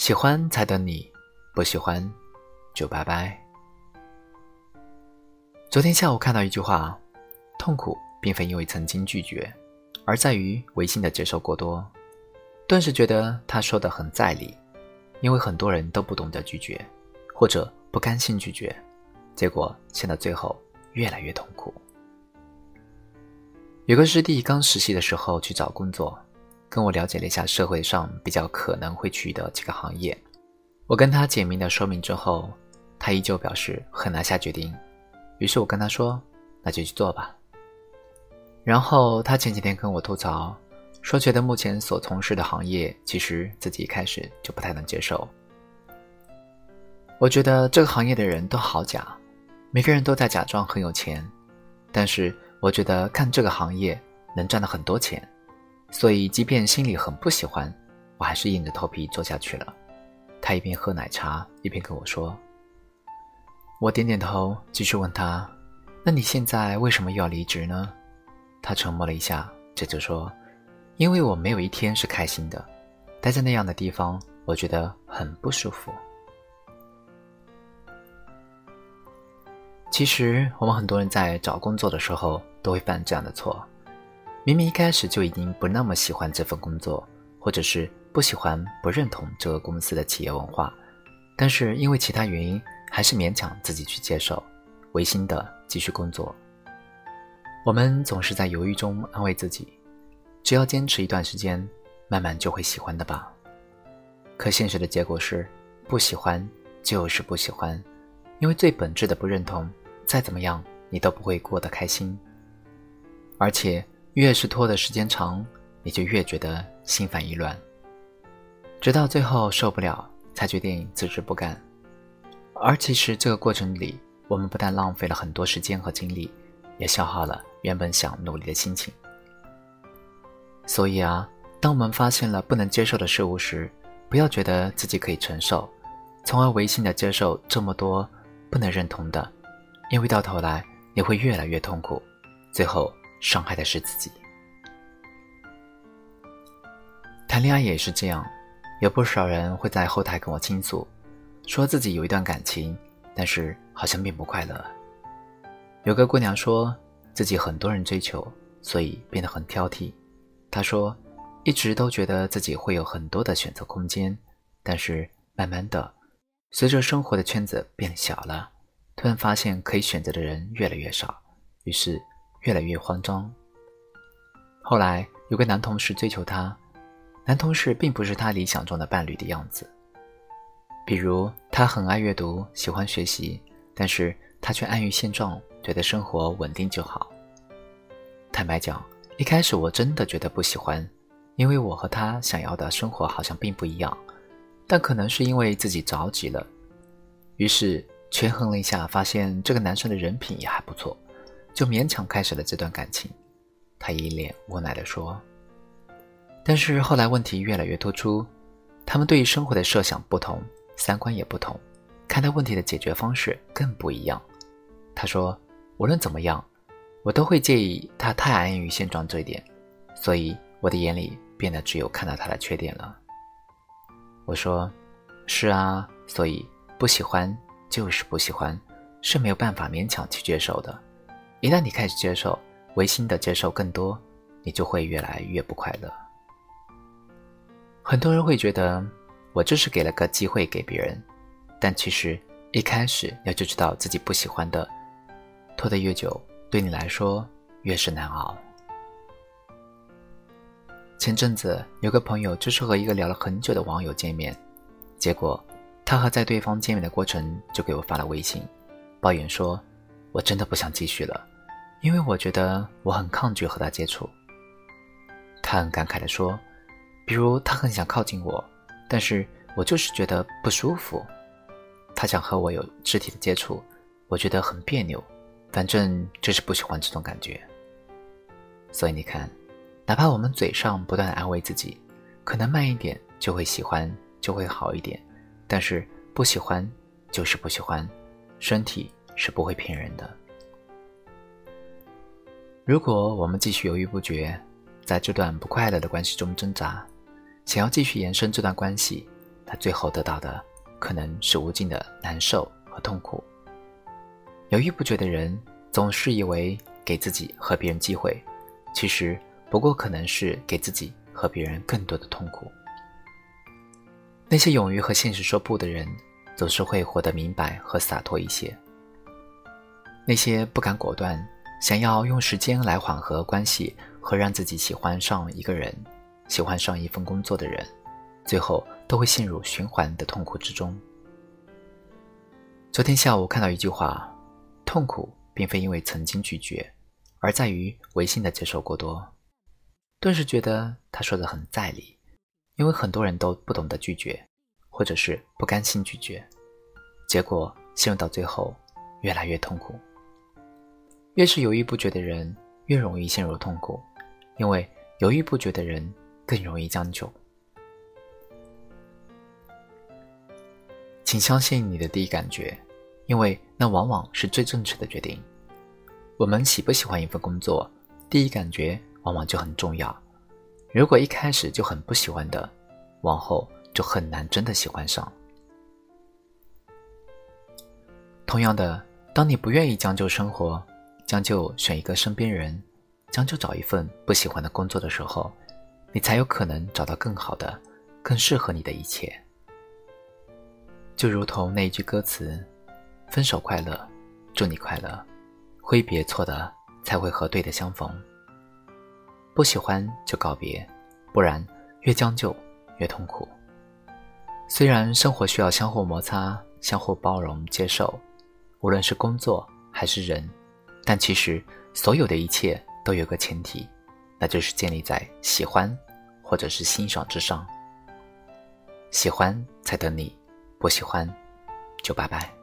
喜欢才等你，不喜欢就拜拜。昨天下午看到一句话：痛苦并非因为曾经拒绝，而在于违心的接受过多。顿时觉得他说的很在理，因为很多人都不懂得拒绝，或者不甘心拒绝，结果陷到最后越来越痛苦。有个师弟刚实习的时候去找工作，跟我了解了一下社会上比较可能会去的几个行业。我跟他简明的说明之后，他依旧表示很难下决定。于是我跟他说：“那就去做吧。”然后他前几天跟我吐槽，说觉得目前所从事的行业其实自己一开始就不太能接受。我觉得这个行业的人都好假，每个人都在假装很有钱，但是。我觉得看这个行业能赚到很多钱，所以即便心里很不喜欢，我还是硬着头皮做下去了。他一边喝奶茶一边跟我说：“我点点头，继续问他，那你现在为什么又要离职呢？”他沉默了一下，接着说：“因为我没有一天是开心的，待在那样的地方，我觉得很不舒服。”其实我们很多人在找工作的时候。都会犯这样的错，明明一开始就已经不那么喜欢这份工作，或者是不喜欢、不认同这个公司的企业文化，但是因为其他原因，还是勉强自己去接受，违心的继续工作。我们总是在犹豫中安慰自己，只要坚持一段时间，慢慢就会喜欢的吧。可现实的结果是，不喜欢就是不喜欢，因为最本质的不认同，再怎么样你都不会过得开心。而且越是拖的时间长，你就越觉得心烦意乱，直到最后受不了，才决定辞职不干。而其实这个过程里，我们不但浪费了很多时间和精力，也消耗了原本想努力的心情。所以啊，当我们发现了不能接受的事物时，不要觉得自己可以承受，从而违心的接受这么多不能认同的，因为到头来你会越来越痛苦，最后。伤害的是自己。谈恋爱也是这样，有不少人会在后台跟我倾诉，说自己有一段感情，但是好像并不快乐。有个姑娘说自己很多人追求，所以变得很挑剔。她说，一直都觉得自己会有很多的选择空间，但是慢慢的，随着生活的圈子变小了，突然发现可以选择的人越来越少，于是。越来越慌张。后来有个男同事追求她，男同事并不是她理想中的伴侣的样子。比如，他很爱阅读，喜欢学习，但是他却安于现状，觉得生活稳定就好。坦白讲，一开始我真的觉得不喜欢，因为我和他想要的生活好像并不一样。但可能是因为自己着急了，于是权衡了一下，发现这个男生的人品也还不错。就勉强开始了这段感情，他一脸无奈地说。但是后来问题越来越突出，他们对于生活的设想不同，三观也不同，看待问题的解决方式更不一样。他说：“无论怎么样，我都会介意他太安于现状这一点，所以我的眼里变得只有看到他的缺点了。”我说：“是啊，所以不喜欢就是不喜欢，是没有办法勉强去接受的。”一旦你开始接受，违心的接受更多，你就会越来越不快乐。很多人会觉得我就是给了个机会给别人，但其实一开始要就知道自己不喜欢的，拖得越久，对你来说越是难熬。前阵子有个朋友就是和一个聊了很久的网友见面，结果他和在对方见面的过程就给我发了微信，抱怨说：“我真的不想继续了。”因为我觉得我很抗拒和他接触，他很感慨地说：“比如他很想靠近我，但是我就是觉得不舒服。他想和我有肢体的接触，我觉得很别扭。反正就是不喜欢这种感觉。所以你看，哪怕我们嘴上不断的安慰自己，可能慢一点就会喜欢，就会好一点。但是不喜欢就是不喜欢，身体是不会骗人的。”如果我们继续犹豫不决，在这段不快乐的关系中挣扎，想要继续延伸这段关系，他最后得到的可能是无尽的难受和痛苦。犹豫不决的人总是以为给自己和别人机会，其实不过可能是给自己和别人更多的痛苦。那些勇于和现实说不的人，总是会活得明白和洒脱一些。那些不敢果断，想要用时间来缓和关系和让自己喜欢上一个人、喜欢上一份工作的人，最后都会陷入循环的痛苦之中。昨天下午看到一句话。痛苦并非因为曾经拒绝，而在于违心的接受过多。顿时觉得他说的很在理，因为很多人都不懂得拒绝，或者是不甘心拒绝，结果陷入到最后越来越痛苦。越是犹豫不决的人，越容易陷入痛苦，因为犹豫不决的人更容易将就。请相信你的第一感觉。因为那往往是最正确的决定。我们喜不喜欢一份工作，第一感觉往往就很重要。如果一开始就很不喜欢的，往后就很难真的喜欢上。同样的，当你不愿意将就生活，将就选一个身边人，将就找一份不喜欢的工作的时候，你才有可能找到更好的、更适合你的一切。就如同那一句歌词。分手快乐，祝你快乐。挥别错的，才会和对的相逢。不喜欢就告别，不然越将就越痛苦。虽然生活需要相互摩擦、相互包容、接受，无论是工作还是人，但其实所有的一切都有个前提，那就是建立在喜欢或者是欣赏之上。喜欢才等你，不喜欢就拜拜。